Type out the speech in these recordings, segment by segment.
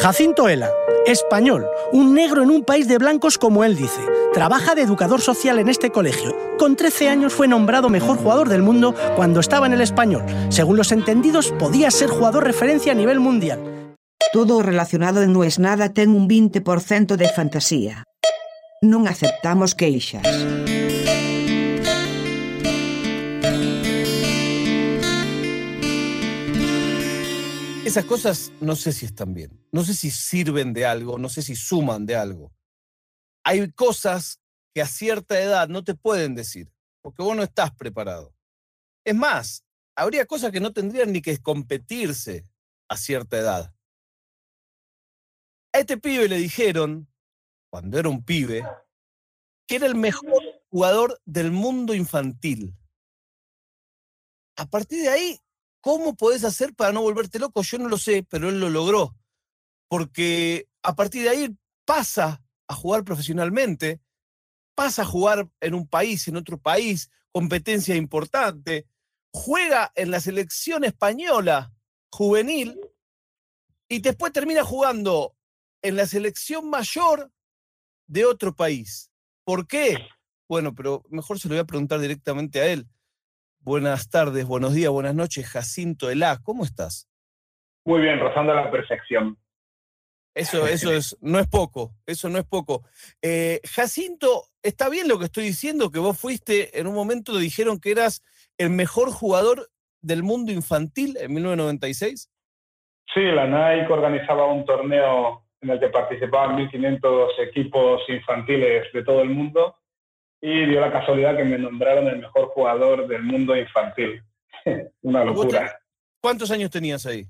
Jacinto Ela, español, un negro en un país de blancos como él dice. Trabaja de educador social en este colegio. Con 13 años fue nombrado mejor jugador del mundo cuando estaba en el español. Según los entendidos, podía ser jugador referencia a nivel mundial. Todo relacionado en No es nada ten un 20% de fantasía. Non aceptamos queixas. Esas cosas no sé si están bien, no sé si sirven de algo, no sé si suman de algo. Hay cosas que a cierta edad no te pueden decir, porque vos no estás preparado. Es más, habría cosas que no tendrían ni que competirse a cierta edad. A este pibe le dijeron, cuando era un pibe, que era el mejor jugador del mundo infantil. A partir de ahí, ¿Cómo podés hacer para no volverte loco? Yo no lo sé, pero él lo logró. Porque a partir de ahí pasa a jugar profesionalmente, pasa a jugar en un país, en otro país, competencia importante, juega en la selección española juvenil y después termina jugando en la selección mayor de otro país. ¿Por qué? Bueno, pero mejor se lo voy a preguntar directamente a él. Buenas tardes, buenos días, buenas noches, Jacinto Elá, ¿cómo estás? Muy bien, rozando la perfección. Eso, eso es, no es poco, eso no es poco. Eh, Jacinto, ¿está bien lo que estoy diciendo? Que vos fuiste, en un momento dijeron que eras el mejor jugador del mundo infantil en 1996. Sí, la Nike organizaba un torneo en el que participaban 1.500 equipos infantiles de todo el mundo y dio la casualidad que me nombraron el mejor jugador del mundo infantil. Una locura. ¿Cuántos años tenías ahí?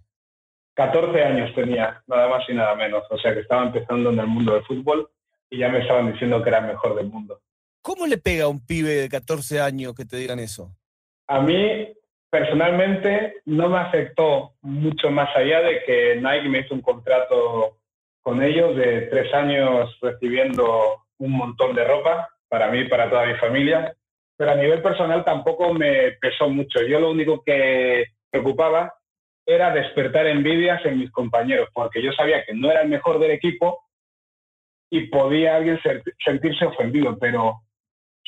14 años tenía, nada más y nada menos. O sea que estaba empezando en el mundo del fútbol y ya me estaban diciendo que era el mejor del mundo. ¿Cómo le pega a un pibe de 14 años que te digan eso? A mí, personalmente, no me afectó mucho más allá de que Nike me hizo un contrato con ellos de tres años recibiendo un montón de ropa para mí y para toda mi familia, pero a nivel personal tampoco me pesó mucho. Yo lo único que preocupaba era despertar envidias en mis compañeros, porque yo sabía que no era el mejor del equipo y podía alguien sentirse ofendido, pero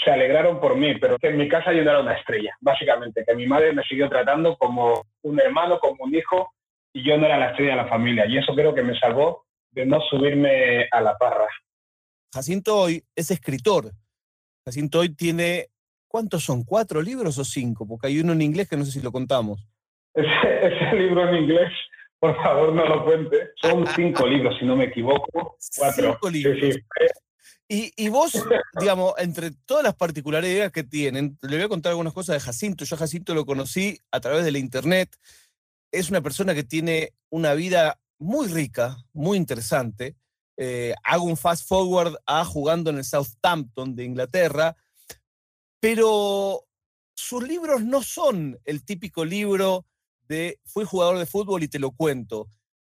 se alegraron por mí, pero que en mi casa yo no era una estrella, básicamente, que mi madre me siguió tratando como un hermano, como un hijo, y yo no era la estrella de la familia, y eso creo que me salvó de no subirme a la parra. Jacinto hoy es escritor, Jacinto hoy tiene, ¿cuántos son? ¿Cuatro libros o cinco? Porque hay uno en inglés que no sé si lo contamos. Ese, libro en inglés, por favor, no lo cuente. Son cinco libros, si no me equivoco. Cuatro. Cinco libros. Y, y, vos, digamos, entre todas las particularidades que tienen, le voy a contar algunas cosas de Jacinto. Yo a Jacinto lo conocí a través de la internet. Es una persona que tiene una vida muy rica, muy interesante. Eh, hago un fast forward a jugando en el Southampton de Inglaterra, pero sus libros no son el típico libro de fui jugador de fútbol y te lo cuento.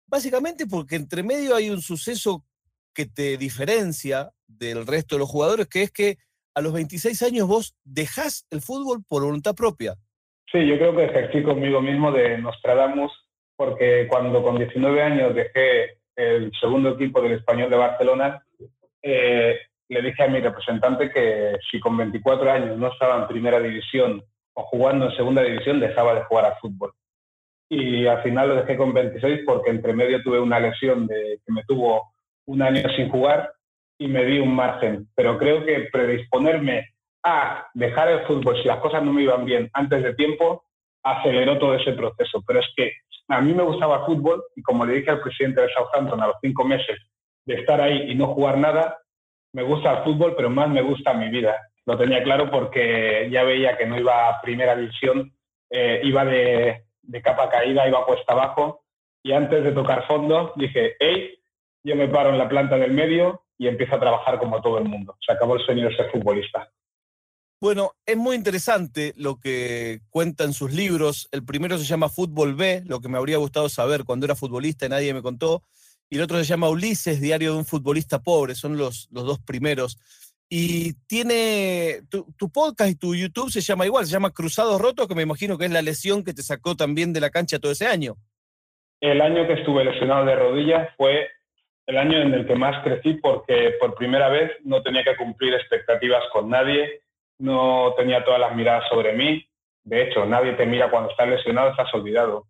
Básicamente porque entre medio hay un suceso que te diferencia del resto de los jugadores, que es que a los 26 años vos dejás el fútbol por voluntad propia. Sí, yo creo que ejercí conmigo mismo de Nostradamus, porque cuando con 19 años dejé el segundo equipo del Español de Barcelona, eh, le dije a mi representante que si con 24 años no estaba en primera división o jugando en segunda división, dejaba de jugar a fútbol. Y al final lo dejé con 26 porque entre medio tuve una lesión de, que me tuvo un año sin jugar y me di un margen. Pero creo que predisponerme a dejar el fútbol si las cosas no me iban bien antes de tiempo aceleró todo ese proceso. Pero es que a mí me gustaba el fútbol y como le dije al presidente de Southampton a los cinco meses de estar ahí y no jugar nada, me gusta el fútbol, pero más me gusta mi vida. Lo tenía claro porque ya veía que no iba a primera división, eh, iba de, de capa caída, iba cuesta abajo y antes de tocar fondo dije, hey, yo me paro en la planta del medio y empiezo a trabajar como todo el mundo. Se acabó el sueño de ser futbolista. Bueno, es muy interesante lo que cuentan sus libros. El primero se llama Fútbol B, lo que me habría gustado saber cuando era futbolista y nadie me contó. Y el otro se llama Ulises, Diario de un futbolista pobre. Son los, los dos primeros. Y tiene tu, tu, podcast y tu YouTube se llama igual, se llama Cruzados Rotos, que me imagino que es la lesión que te sacó también de la cancha todo ese año. El año que estuve lesionado de rodillas fue el año en el que más crecí porque por primera vez no tenía que cumplir expectativas con nadie, no tenía todas las miradas sobre mí. De hecho, nadie te mira cuando estás lesionado, estás olvidado.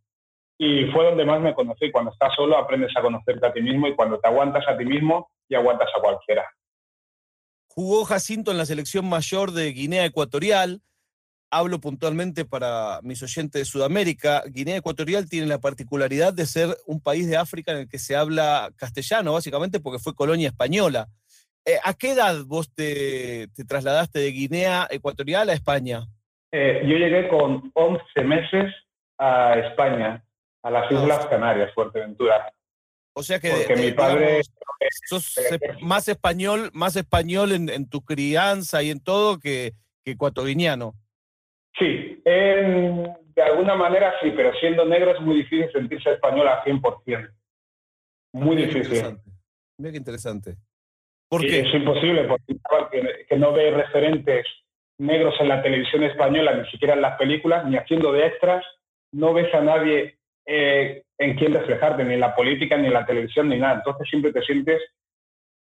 Y fue donde más me conocí. Cuando estás solo aprendes a conocerte a ti mismo y cuando te aguantas a ti mismo y aguantas a cualquiera. Jugó Jacinto en la selección mayor de Guinea Ecuatorial. Hablo puntualmente para mis oyentes de Sudamérica. Guinea Ecuatorial tiene la particularidad de ser un país de África en el que se habla castellano, básicamente porque fue colonia española. Eh, ¿A qué edad vos te, trasladaste de Guinea Ecuatorial a España? Eh, yo llegué con 11 meses a España a las Islas Canarias, Fuerteventura. O sea que Porque mi padre sos más español, más español en, tu crianza y en todo que, que ecuatoriano. Sí, de alguna manera sí, pero siendo negro es muy difícil sentirse español al 100%. Muy difícil. Mira qué interesante. ¿Por qué? Es imposible, porque que, no ve referentes negros en la televisión española, ni siquiera en las películas, ni haciendo de extras, no ves a nadie eh, en quién reflejarte, ni en la política, ni en la televisión, ni nada. Entonces siempre te sientes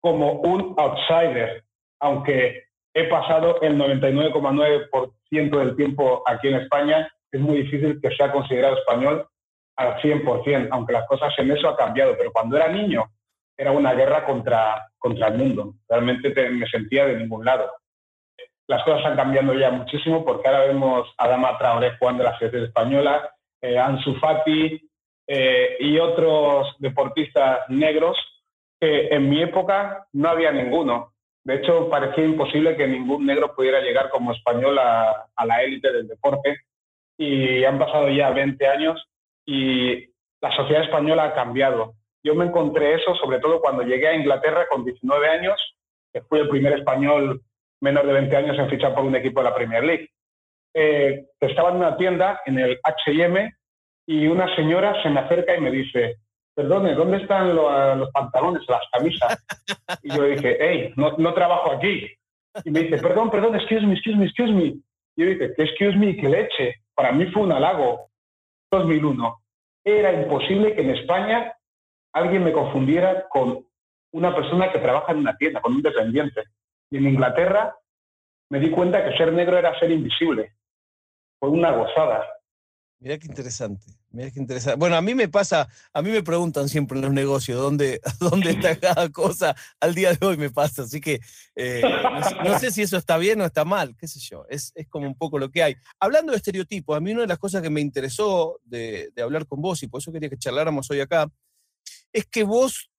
como un outsider, aunque he pasado el 99,9% del tiempo aquí en España, es muy difícil que sea considerado español al 100%, aunque las cosas en eso han cambiado. Pero cuando era niño, era una guerra contra, contra el mundo. Realmente me sentía de ningún lado. Las cosas están cambiando ya muchísimo porque ahora vemos a Dama Traoré jugando la selección española, eh, Ansu Fati eh, y otros deportistas negros que en mi época no había ninguno. De hecho, parecía imposible que ningún negro pudiera llegar como español a, la élite del deporte. Y han pasado ya 20 años y la sociedad española ha cambiado. Yo me encontré eso sobre todo cuando llegué a Inglaterra con 19 años, que fui el primer español menor de 20 años en fichar por un equipo de la Premier League eh, estaba en una tienda, en el H&M, y una señora se me acerca y me dice, perdone, ¿dónde están los, pantalones, las camisas? Y yo dije, hey, no, no, trabajo aquí. Y me dice, perdón, perdón, excuse me, excuse me, excuse me. Y yo dije, excuse me, que leche. Para mí fue un halago. 2001. Era imposible que en España alguien me confundiera con una persona que trabaja en una tienda, con un dependiente. Y en Inglaterra me di cuenta que ser negro era ser invisible fue una gozada. Mira qué interesante, mira qué interesante. Bueno, a mí me pasa, a mí me preguntan siempre en los negocios dónde, dónde está cada cosa. Al día de hoy me pasa, así que eh, no, sé si eso está bien o está mal, qué sé yo. Es, es, como un poco lo que hay. Hablando de estereotipos, a mí una de las cosas que me interesó de, de hablar con vos y por eso quería que charláramos hoy acá, es que vos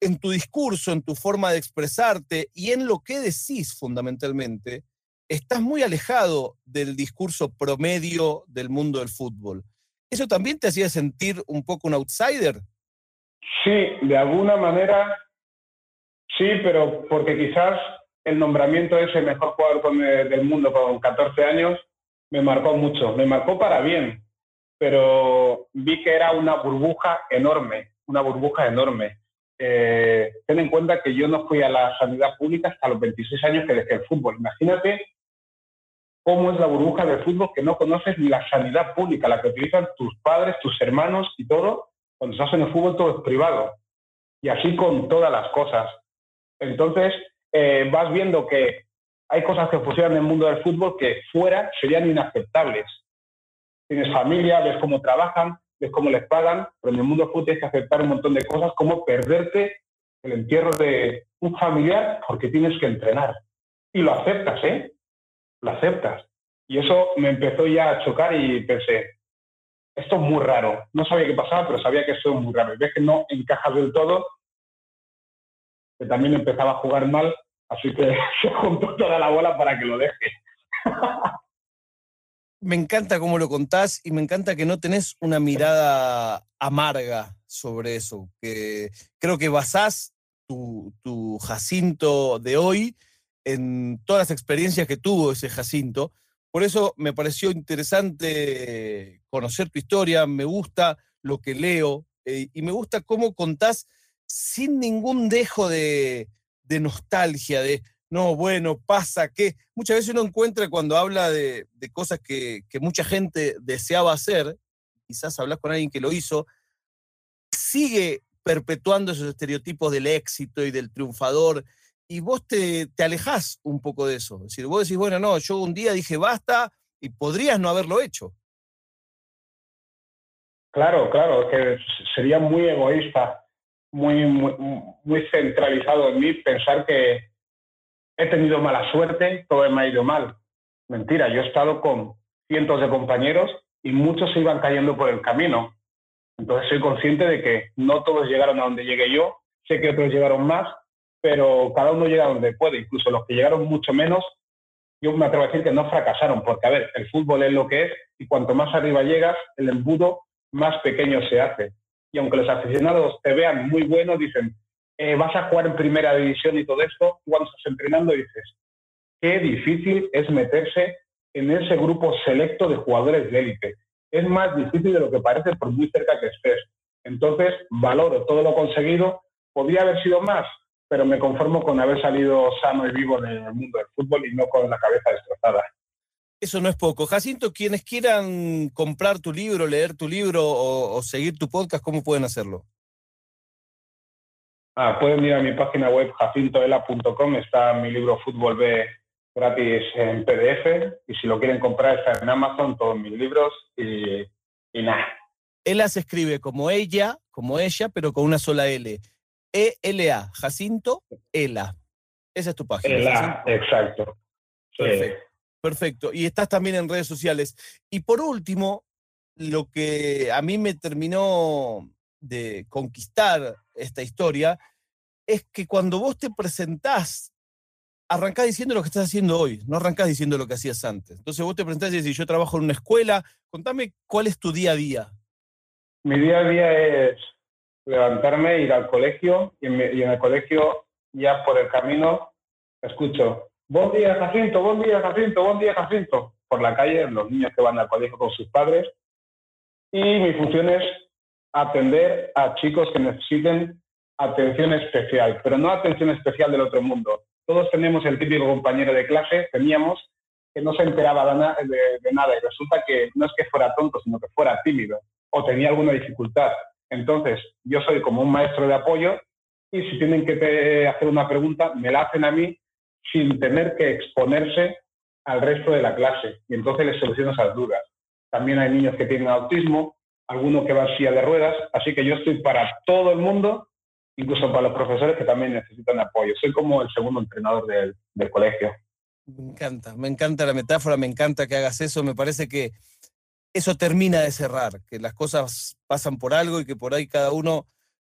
en tu discurso, en tu forma de expresarte y en lo que decís fundamentalmente, estás muy alejado del discurso promedio del mundo del fútbol. ¿Eso también te hacía sentir un poco un outsider? Sí, de alguna manera sí, pero porque quizás el nombramiento de ese mejor jugador eh, del mundo con 14 años me marcó mucho, me marcó para bien, pero vi que era una burbuja enorme, una burbuja enorme. Eh, ten en cuenta que yo no fui a la sanidad pública hasta los 26 años que dejé el fútbol. Imagínate cómo es la burbuja del fútbol que no conoces ni la sanidad pública, la que utilizan tus padres, tus hermanos y todo. Cuando estás en el fútbol todo es privado. Y así con todas las cosas. Entonces, eh, vas viendo que hay cosas que funcionan en el mundo del fútbol que fuera serían inaceptables. Tienes familia, ves cómo trabajan, ves cómo les pagan, pero en el mundo fútbol tienes que aceptar un montón de cosas como perderte el entierro de un familiar porque tienes que entrenar. Y lo aceptas, ¿eh? lo aceptas. Y eso me empezó ya a chocar y pensé, esto es muy raro. No sabía qué pasaba, pero sabía que esto es muy raro. Y ves que no encaja del todo, que también empezaba a jugar mal, así que se juntó toda la bola para que lo deje. me encanta cómo lo contás y me encanta que no tenés una mirada amarga sobre eso, que creo que basás tu, tu Jacinto de hoy en todas las experiencias que tuvo ese Jacinto. Por eso me pareció interesante conocer tu historia, me gusta lo que leo eh, y me gusta cómo contás sin ningún dejo de, nostalgia, de, no, bueno, pasa que muchas veces uno encuentra cuando habla de, cosas que, mucha gente deseaba hacer, quizás hablas con alguien que lo hizo, sigue perpetuando esos estereotipos del éxito y del triunfador. Y vos te, te alejás un poco de eso. Es decir, vos decís, bueno, no, yo un día dije basta y podrías no haberlo hecho. Claro, claro, que sería muy egoísta, muy, muy centralizado en mí pensar que he tenido mala suerte, todo me ha ido mal. Mentira, yo he estado con cientos de compañeros y muchos se iban cayendo por el camino. Entonces soy consciente de que no todos llegaron a donde llegué yo, sé que otros llegaron más, pero cada uno llega donde puede, incluso los que llegaron mucho menos, yo me atrevo a decir que no fracasaron, porque a ver, el fútbol es lo que es y cuanto más arriba llegas, el embudo más pequeño se hace. Y aunque los aficionados te vean muy bueno, dicen, eh, vas a jugar en primera división y todo esto, cuando estás entrenando dices, qué difícil es meterse en ese grupo selecto de jugadores de élite. Es más difícil de lo que parece por muy cerca que estés. Entonces, valoro todo lo conseguido. Podría haber sido más, pero me conformo con haber salido sano y vivo del mundo del fútbol y no con la cabeza destrozada. Eso no es poco. Jacinto, quienes quieran comprar tu libro, leer tu libro o, seguir tu podcast, ¿cómo pueden hacerlo? Ah, pueden ir a mi página web jacintoela.com, está mi libro Fútbol B gratis en PDF y si lo quieren comprar está en Amazon, todos mis libros y, y nada. Ela se escribe como ella, como ella, pero con una sola L. E-L-A, Jacinto Ela. Esa es tu página. Ela, exacto. Perfecto. Perfecto. Y estás también en redes sociales. Y por último, lo que a mí me terminó de conquistar esta historia es que cuando vos te presentás arrancás diciendo lo que estás haciendo hoy, no arrancás diciendo lo que hacías antes. Entonces vos te presentás y decís, yo trabajo en una escuela, contame cuál es tu día a día. Mi día a día es levantarme, ir al colegio y en, el colegio ya por el camino escucho, buen día Jacinto, buen día Jacinto, buen día Jacinto, por la calle, los niños que van al colegio con sus padres. Y mi función es atender a chicos que necesiten atención especial, pero no atención especial del otro mundo, todos tenemos el típico compañero de clase, teníamos, que no se enteraba de, nada y resulta que no es que fuera tonto, sino que fuera tímido o tenía alguna dificultad. Entonces, yo soy como un maestro de apoyo y si tienen que hacer una pregunta, me la hacen a mí sin tener que exponerse al resto de la clase y entonces les soluciono esas dudas. También hay niños que tienen autismo, alguno que va en silla de ruedas, así que yo estoy para todo el mundo incluso para los profesores que también necesitan apoyo. Soy como el segundo entrenador del, colegio. Me encanta, me encanta la metáfora, me encanta que hagas eso, me parece que eso termina de cerrar, que las cosas pasan por algo y que por ahí cada uno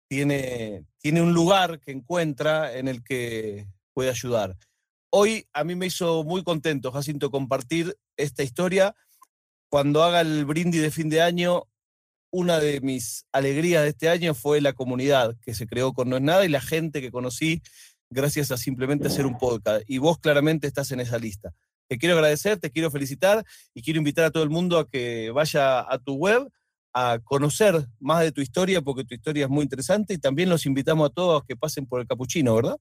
tiene, tiene un lugar que encuentra en el que puede ayudar. Hoy a mí me hizo muy contento, Jacinto, compartir esta historia. Cuando haga el brindis de fin de año, una de mis alegrías de este año fue la comunidad que se creó con No es Nada y la gente que conocí gracias a simplemente hacer un podcast. Y vos claramente estás en esa lista. Te quiero agradecer, te quiero felicitar y quiero invitar a todo el mundo a que vaya a tu web a conocer más de tu historia, porque tu historia es muy interesante y también los invitamos a todos que pasen por el capuchino, ¿verdad?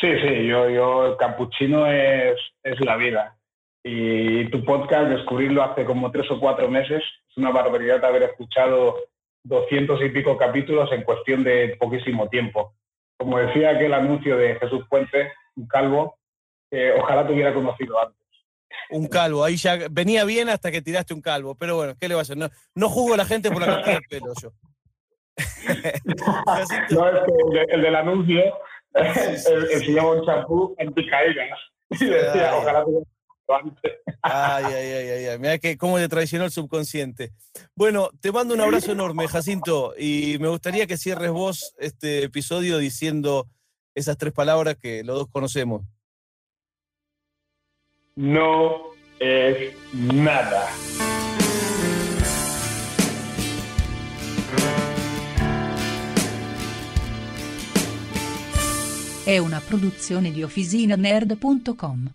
Sí, sí, yo, yo el capuchino es, es la vida. Y tu podcast, descubrirlo hace como tres o cuatro meses, es una barbaridad haber escuchado doscientos y pico capítulos en cuestión de poquísimo tiempo. Como decía aquel anuncio de Jesús Puente, un calvo, ojalá te hubiera conocido antes. Un calvo, ahí ya venía bien hasta que tiraste un calvo, pero bueno, ¿qué le va a hacer? No, no juzgo a la gente por la cantidad de pelo yo. no, es que el, del anuncio enseñaba un champú en picaídas y decía, ojalá te Ay, ay, ay, ay, Mira que cómo le traicionó el subconsciente. Bueno, te mando un abrazo enorme, Jacinto, y me gustaría que cierres vos este episodio diciendo esas tres palabras que los dos conocemos. No es nada. È una produzione di OfficinaNerd.com.